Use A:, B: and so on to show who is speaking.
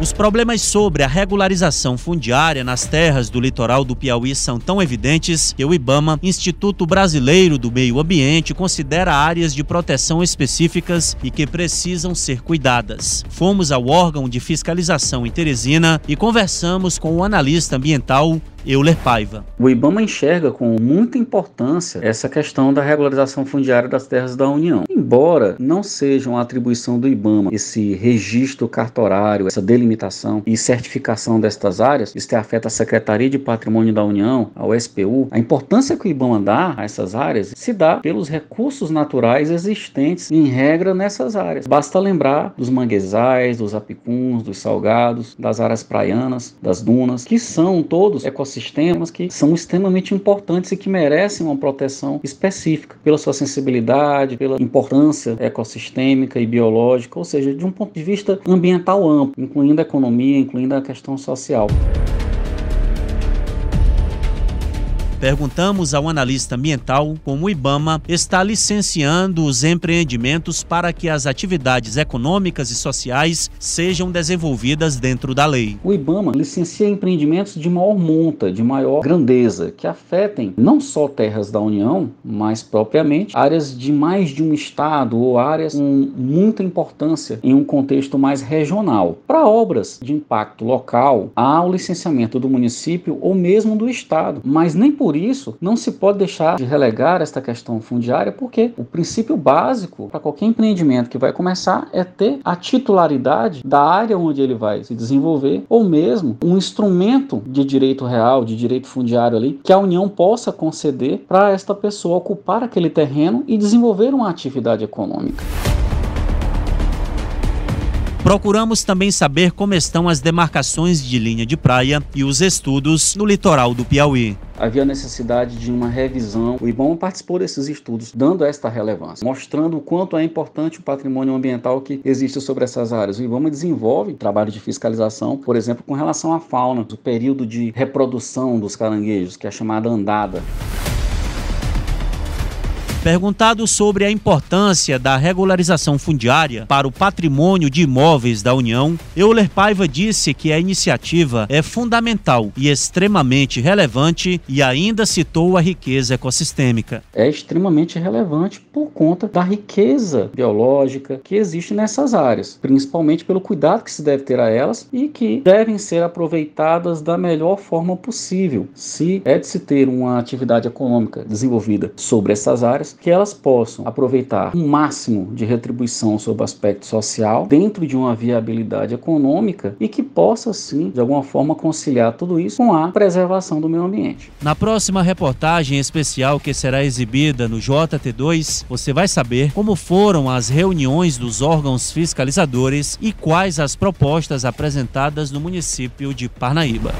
A: Os problemas sobre a regularização fundiária nas terras do litoral do Piauí são tão evidentes que o IBAMA, Instituto Brasileiro do Meio Ambiente, considera áreas de proteção específicas e que precisam ser cuidadas. Fomos ao órgão de fiscalização em Teresina e conversamos com o analista ambiental Euler Paiva.
B: O IBAMA enxerga com muita importância essa questão da regularização fundiária das terras da União. Embora não seja uma atribuição do IBAMA esse registro cartorário, essa delimitação e certificação destas áreas, isso afeta a Secretaria de Patrimônio da União, a USPU, a importância que o IBAMA dá a essas áreas se dá pelos recursos naturais existentes em regra nessas áreas. Basta lembrar dos manguezais, dos apicuns, dos salgados, das áreas praianas, das dunas, que são todos ecossistemas ecossistemas que são extremamente importantes e que merecem uma proteção específica pela sua sensibilidade, pela importância ecossistêmica e biológica, ou seja, de um ponto de vista ambiental amplo, incluindo a economia, incluindo a questão social.
A: Perguntamos ao analista ambiental como o IBAMA está licenciando os empreendimentos para que as atividades econômicas e sociais sejam desenvolvidas dentro da lei.
B: O IBAMA licencia empreendimentos de maior monta, de maior grandeza, que afetem não só terras da União, mas propriamente áreas de mais de um estado ou áreas com muita importância em um contexto mais regional. Para obras de impacto local, há o licenciamento do município ou mesmo do estado, mas nem por por isso, não se pode deixar de relegar esta questão fundiária, porque o princípio básico para qualquer empreendimento que vai começar é ter a titularidade da área onde ele vai se desenvolver, ou mesmo um instrumento de direito real, de direito fundiário ali, que a União possa conceder para esta pessoa ocupar aquele terreno e desenvolver uma atividade econômica.
A: Procuramos também saber como estão as demarcações de linha de praia e os estudos no litoral do Piauí
B: havia necessidade de uma revisão. O IBAMA participou desses estudos, dando esta relevância, mostrando o quanto é importante o patrimônio ambiental que existe sobre essas áreas. O IBAMA desenvolve trabalho de fiscalização, por exemplo, com relação à fauna, o período de reprodução dos caranguejos, que é chamada andada.
A: Perguntado sobre a importância da regularização fundiária para o patrimônio de imóveis da União, Euler Paiva disse que a iniciativa é fundamental e extremamente relevante e ainda citou a riqueza ecossistêmica.
B: É extremamente relevante por conta da riqueza biológica que existe nessas áreas, principalmente pelo cuidado que se deve ter a elas e que devem ser aproveitadas da melhor forma possível. Se é de se ter uma atividade econômica desenvolvida sobre essas áreas, que elas possam aproveitar o um máximo de retribuição sobre o aspecto social dentro de uma viabilidade econômica e que possa, sim, de alguma forma conciliar tudo isso com a preservação do meio ambiente.
A: Na próxima reportagem especial que será exibida no JT2, você vai saber como foram as reuniões dos órgãos fiscalizadores e quais as propostas apresentadas no município de Parnaíba.